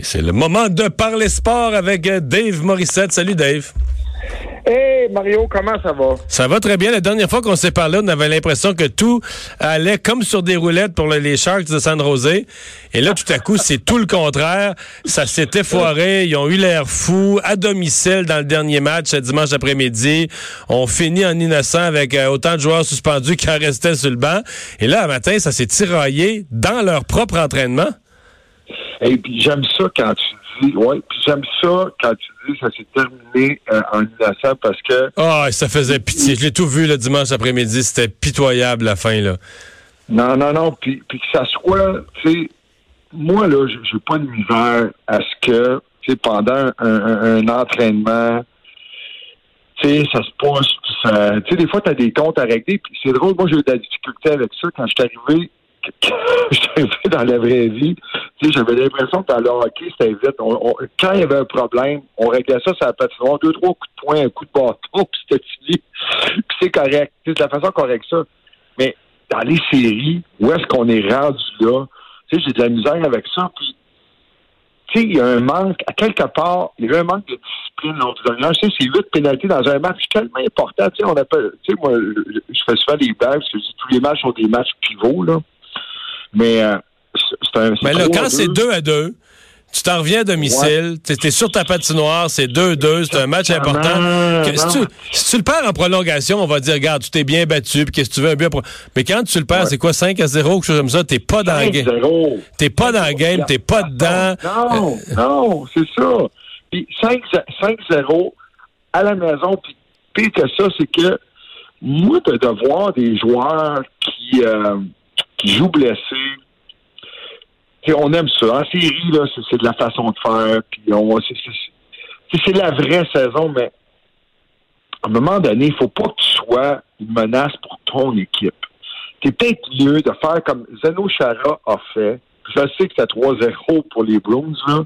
Et c'est le moment de parler sport avec Dave Morissette. Salut Dave. Hey Mario, comment ça va? Ça va très bien. La dernière fois qu'on s'est parlé, on avait l'impression que tout allait comme sur des roulettes pour les Sharks de San Jose. Et là, tout à coup, c'est tout le contraire. Ça s'était foiré. Ils ont eu l'air fous à domicile dans le dernier match dimanche après-midi. On finit en innocent avec euh, autant de joueurs suspendus qu'en restaient sur le banc. Et là, un matin, ça s'est tiraillé dans leur propre entraînement. Et puis j'aime ça quand tu dis, ouais, puis j'aime ça quand tu dis ça s'est terminé euh, en innocent parce que. Ah, ça faisait pitié. Je l'ai tout vu le dimanche après-midi. C'était pitoyable la fin là. Non, non, non. Puis, puis que ça soit, tu sais, moi là, j'ai pas de misère à ce que, tu sais, pendant un, entraînement. Tu sais, ça se passe, tu sais, des fois, tu as des comptes à régler, puis c'est drôle, moi, j'ai eu de la difficulté avec ça quand je suis arrivé j'étais dans la vraie vie, j'avais l'impression que dans le hockey, c'était vite. quand il y avait un problème, on réglait ça sur la patinoire, deux, trois coups de poing, un coup de bâton, puis c'était fini. Puis c'est correct. C'est la façon règle ça. Mais dans les séries, où est-ce qu'on est rendu là? J'ai de la misère avec ça. Puis, tu sais, il y a un manque, à quelque part, il y a un manque de discipline dernière. Tu sais, c'est huit pénalités dans un match tellement important. Tu sais, on tu sais, moi, je fais souvent des blagues, parce que tous les matchs sont des matchs pivots, là. Mais euh, c'est un. Mais là, quand c'est 2 à 2, tu t'en reviens à domicile, tu es, sur ta patinoire, c'est 2-2, c'est un match important. si, tu, le perds en prolongation, on va dire, regarde, tu t'es bien battu, puis qu'est-ce que tu veux, un but. Mais quand tu le perds, c'est quoi, 5 à 0, quelque chose comme ça, t'es pas dans le game. T'es pas dans le game, t'es pas dedans. Non, non, c'est ça. Puis 5-0 à la maison, puis pire que ça, c'est que moi, de, voir des joueurs qui... Euh, qui joue blessé. on aime ça. En série, là, c'est, de la façon de faire. Puis on, c'est, la vraie saison, mais à un moment donné, il faut pas que tu sois une menace pour ton équipe. C'est peut-être mieux de faire comme Zeno Chara a fait. Je sais que c'est 3-0 pour les Bruins, là.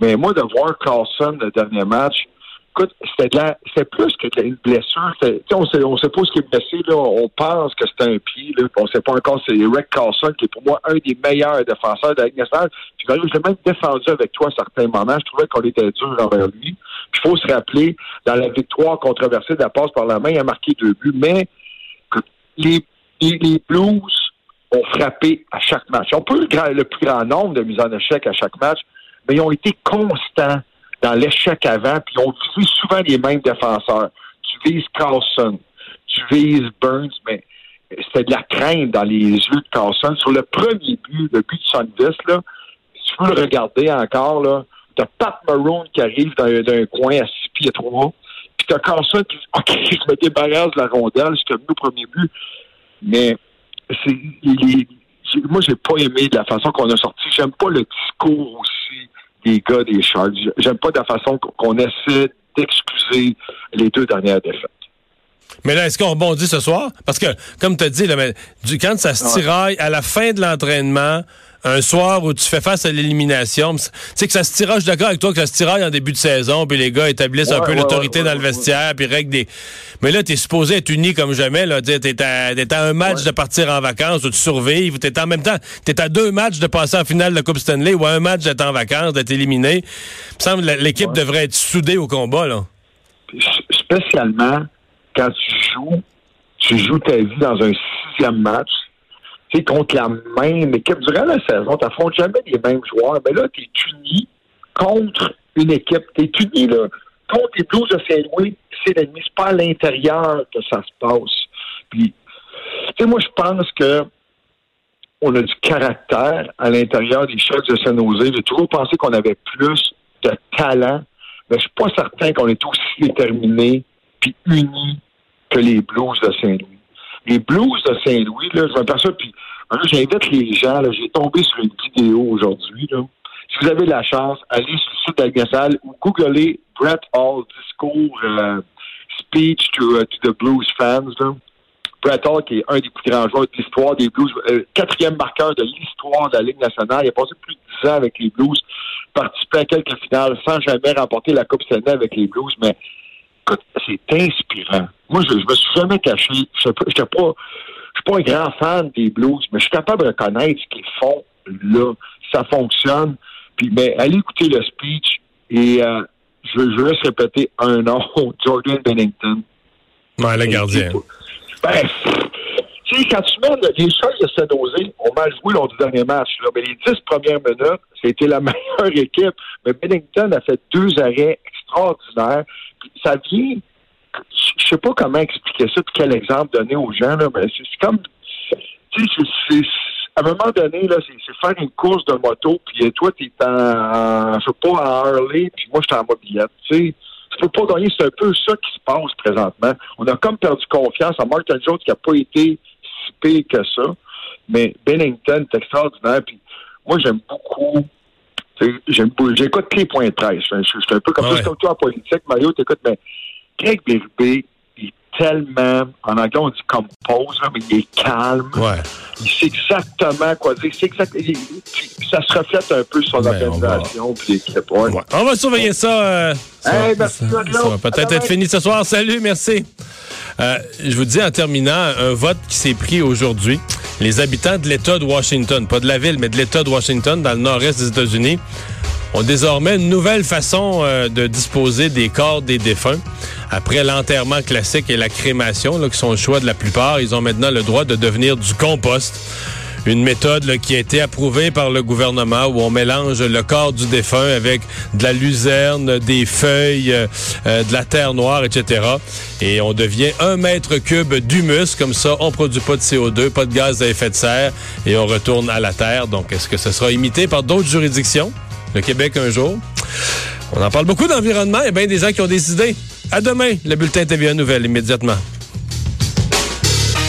mais moi, de voir Carlson le dernier match, Écoute, c'était plus que une blessure. On sait, on sait pas ce qui est blessé. Là. On pense que c'est un pied. Là, on sait pas encore. C'est Eric Carlson qui est pour moi un des meilleurs défenseurs de la nationale. Puis je l'ai même défendu avec toi à certains moments. Je trouvais qu'on était dur envers lui. Il faut se rappeler, dans la victoire controversée de la passe par la main, il a marqué deux buts. Mais les, les, Blues ont frappé à chaque match. On peut le, le plus grand nombre de mises en échec à chaque match, mais ils ont été constants dans l'échec avant, puis on vise souvent les mêmes défenseurs. Tu vises Carlson, tu vises Burns, mais c'était de la crainte dans les yeux de Carlson. Sur le premier but, le but de 70, là, si tu veux le regarder encore, là, t'as Pat Maroon qui arrive d'un coin à 6 pieds 3, puis t'as Carlson qui dit « OK, je me débarrasse de la rondelle, je venu au premier but. » Mais c'est... moi, j'ai pas aimé de la façon qu'on a sorti. J'aime pas le discours aussi des gars des Sharks. J'aime pas la façon qu'on essaie d'excuser les deux dernières défaites. Mais là, est-ce qu'on rebondit ce soir? Parce que, comme tu as dit, là, mais, du, quand ça se tiraille à la fin de l'entraînement, un soir où tu fais face à l'élimination, tu sais que ça se tiraille, je suis d'accord avec toi que ça se tiraille en début de saison, puis les gars établissent un peu l'autorité dans le vestiaire, puis règlent des... Mais là, t'es supposé être uni comme jamais, là. T'es à, à un match de partir en vacances, où tu survives, t'es en même temps, t'es à deux matchs de passer en finale de la Coupe Stanley, ou à un match d'être en vacances, d'être éliminé. Il me semble que l'équipe devrait être soudée au combat, là. Spécialement quand tu joues, tu joues ta vie dans un sixième match, sais, contre la même équipe. Durant la saison, tu n'affrontes jamais les mêmes joueurs. Mais là, tu es uni contre une équipe. Tu es uni là, contre les Blues de Saint-Louis. C'est l'ennemi. C'est pas à l'intérieur que ça se passe. Puis, tu sais, moi, je pense que on a du caractère à l'intérieur des Sharks de Saint-Nosé. J'ai toujours pensé qu'on avait plus de talent, mais je suis pas certain qu'on est aussi déterminé puis unis que les Blues de Saint-Louis. Les Blues de Saint-Louis, là, je m'aperçois, puis j'invite les gens, là, j'ai tombé sur une vidéo aujourd'hui, là. Si vous avez la chance, allez sur le site nationale ou googlez Brett Hall discours euh, speech to, uh, to, the Blues fans. Là. Brett Hall, qui est un des plus grands joueurs de l'histoire des Blues, euh, quatrième marqueur de l'histoire de la Ligue nationale. Il a passé plus de dix ans avec les Blues, participé à quelques finales sans jamais remporter la Coupe Stanley avec les Blues, mais c'est inspirant. Moi, je, je me suis jamais caché. Je ne suis pas, un grand fan des Blues, mais je suis capable de reconnaître ce qu'ils font là. Ça fonctionne. Puis, mais allez écouter le speech et euh, je, veux juste répéter un nom, Jordan Bennington. Ouais, le gardien. Ben, tu sais, quand tu mets les choses de San Jose ont mal joué lors du dernier match, là, mais les dix premières minutes, c'était la meilleure équipe. Mais Bennington a fait deux arrêts extraordinaires. ça vient, je sais pas comment expliquer ça, puis quel exemple donner aux gens, là, mais c'est comme, tu sais, à un moment donné, là, c'est faire une course de moto, puis toi, t'es en, je sais pas, en Harley, puis moi, je suis en mobilette, tu sais. Tu peux pas gagner, c'est un peu ça qui se passe présentement. On a comme perdu confiance en Martin Jones qui a pas été si pire que ça, mais Bennington est extraordinaire, puis moi, j'aime beaucoup J'écoute les points de presse. Je, suis un peu comme, ouais. comme toi en politique, Mario, t'écoutes, mais Greg Berube est tellement, en anglais on dit compose, mais il est calme. Ouais. Il sait exactement quoi dire. C'est exact, il, ça se reflète un peu sur l'organisation puis l'équipe. Ouais. Ouais. On va surveiller ça. Euh, ça, hey, va, ça, ça va peut-être être fini ce soir. Salut, merci. Euh, je vous dis en terminant, un vote qui s'est pris aujourd'hui. Les habitants de l'État de Washington, pas de la ville, mais de l'État de Washington, dans le nord-est des États-Unis, ont désormais une nouvelle façon euh, de disposer des corps des défunts. Après l'enterrement classique et la crémation, qui sont le choix de la plupart, ils ont maintenant le droit de devenir du compost. Une méthode qui a été approuvée par le gouvernement où on mélange le corps du défunt avec de la luzerne, des feuilles, euh, euh, de la terre noire, etc. Et on devient un mètre cube d'humus. Comme ça, on produit pas de CO2, pas de gaz à effet de serre et on retourne à la terre. Donc, est-ce que ce sera imité par d'autres juridictions? Le Québec un jour. On en parle beaucoup d'environnement et bien des gens qui ont des idées. À demain, le bulletin TVA Nouvelle immédiatement.